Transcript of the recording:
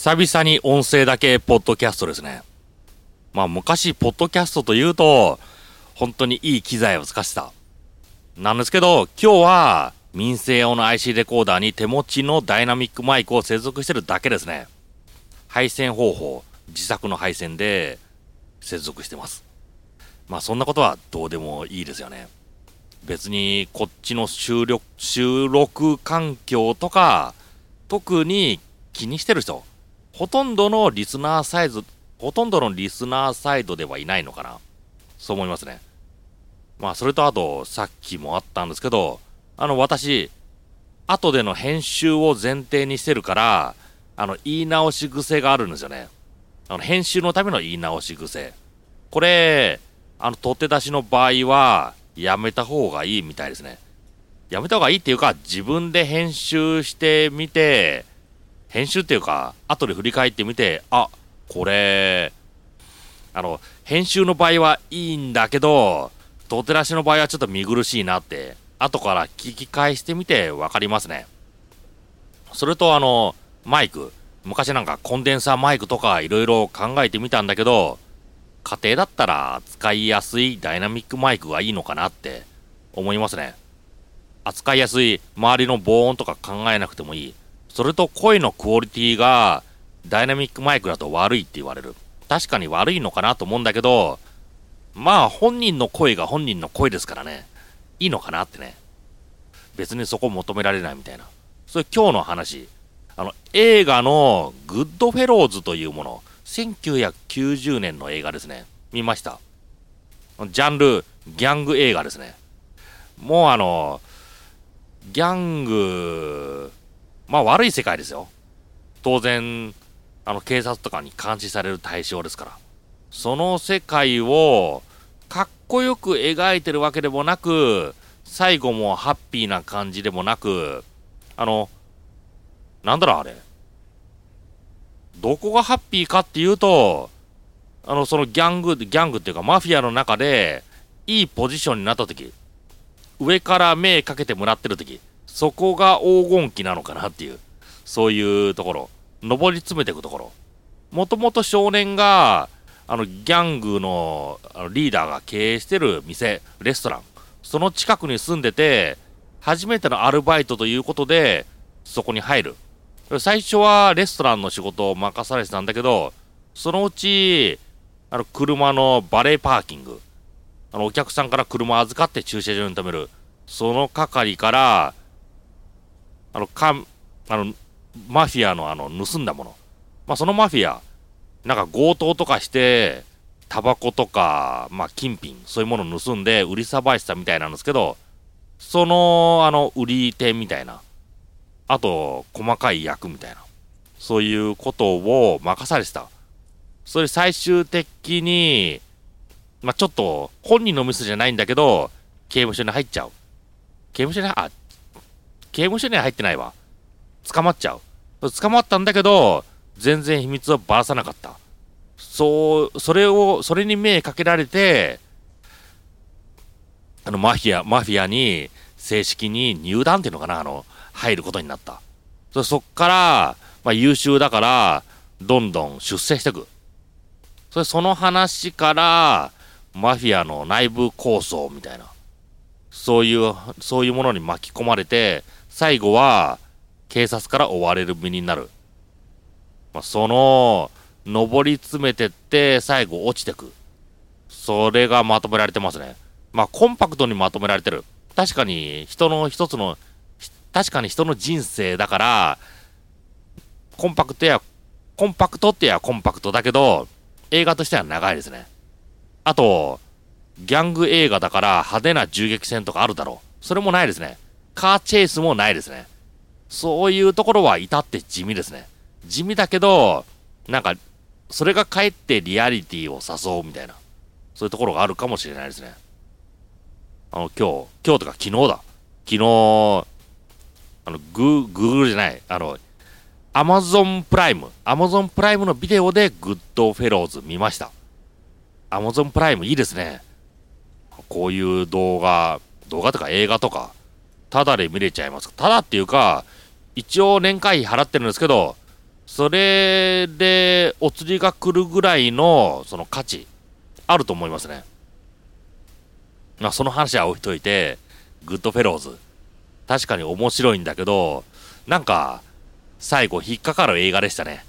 久々に音声だけポッドキャストですね。まあ昔、ポッドキャストというと、本当にいい機材を使ってた。なんですけど、今日は民生用の IC レコーダーに手持ちのダイナミックマイクを接続してるだけですね。配線方法、自作の配線で接続してます。まあそんなことはどうでもいいですよね。別にこっちの収録、収録環境とか、特に気にしてる人、ほとんどのリスナーサイズ、ほとんどのリスナーサイドではいないのかな。そう思いますね。まあ、それとあと、さっきもあったんですけど、あの、私、後での編集を前提にしてるから、あの、言い直し癖があるんですよね。あの、編集のための言い直し癖。これ、あの、取って出しの場合は、やめた方がいいみたいですね。やめた方がいいっていうか、自分で編集してみて、編集っていうか、後で振り返ってみて、あ、これ、あの、編集の場合はいいんだけど、とてらしの場合はちょっと見苦しいなって、後から聞き返してみてわかりますね。それとあの、マイク。昔なんかコンデンサーマイクとかいろいろ考えてみたんだけど、家庭だったら使いやすいダイナミックマイクがいいのかなって思いますね。扱いやすい周りの防音とか考えなくてもいい。それと声のクオリティがダイナミックマイクだと悪いって言われる。確かに悪いのかなと思うんだけど、まあ本人の声が本人の声ですからね。いいのかなってね。別にそこ求められないみたいな。それ今日の話。あの、映画のグッドフェローズというもの。1990年の映画ですね。見ました。ジャンル、ギャング映画ですね。もうあの、ギャング、まあ悪い世界ですよ。当然、あの警察とかに監視される対象ですから。その世界をかっこよく描いてるわけでもなく、最後もハッピーな感じでもなく、あの、なんだろうあれ。どこがハッピーかっていうと、あの、そのギャング、ギャングっていうかマフィアの中で、いいポジションになった時、上から目かけてもらってる時、そこが黄金期なのかなっていう、そういうところ、上り詰めていくところ。もともと少年が、あの、ギャングのあのリーダーが経営してる店、レストラン、その近くに住んでて、初めてのアルバイトということで、そこに入る。最初はレストランの仕事を任されてたんだけど、そのうち、あの、車のバレーパーキング、あの、お客さんから車預かって駐車場に止める、その係から、あの、かあの、マフィアのあの、盗んだもの。まあ、そのマフィア、なんか強盗とかして、タバコとか、まあ、金品、そういうものを盗んで売りさばいてたみたいなんですけど、その、あの、売り手みたいな、あと、細かい役みたいな、そういうことを任されてた。それ最終的に、まあ、ちょっと、本人のミスじゃないんだけど、刑務所に入っちゃう。刑務所に、あ、刑務所には入ってないわ。捕まっちゃう。捕まったんだけど、全然秘密をばらさなかった。そう、それを、それに目かけられて、あの、マフィア、マフィアに正式に入団っていうのかな、あの、入ることになった。そそっから、まあ、優秀だから、どんどん出世していく。それ、その話から、マフィアの内部構想みたいな、そういう、そういうものに巻き込まれて、最後は、警察から追われる身になる。まあ、その、上り詰めてって、最後落ちてく。それがまとめられてますね。まあ、コンパクトにまとめられてる。確かに、人の一つの、確かに人の人生だから、コンパクトや、コンパクトってやコンパクトだけど、映画としては長いですね。あと、ギャング映画だから派手な銃撃戦とかあるだろう。それもないですね。カーチェイスもないですね。そういうところは至って地味ですね。地味だけど、なんか、それがかえってリアリティを誘うみたいな、そういうところがあるかもしれないですね。あの、今日、今日とか昨日だ。昨日、あの、グー、グーグルじゃない、あの、アマゾンプライム、アマゾンプライムのビデオでグッドフェローズ見ました。アマゾンプライムいいですね。こういう動画、動画とか映画とか、ただで見れちゃいます。ただっていうか、一応年会費払ってるんですけど、それでお釣りが来るぐらいのその価値あると思いますね。まあその話は置いといて、グッドフェローズ。確かに面白いんだけど、なんか、最後引っかかる映画でしたね。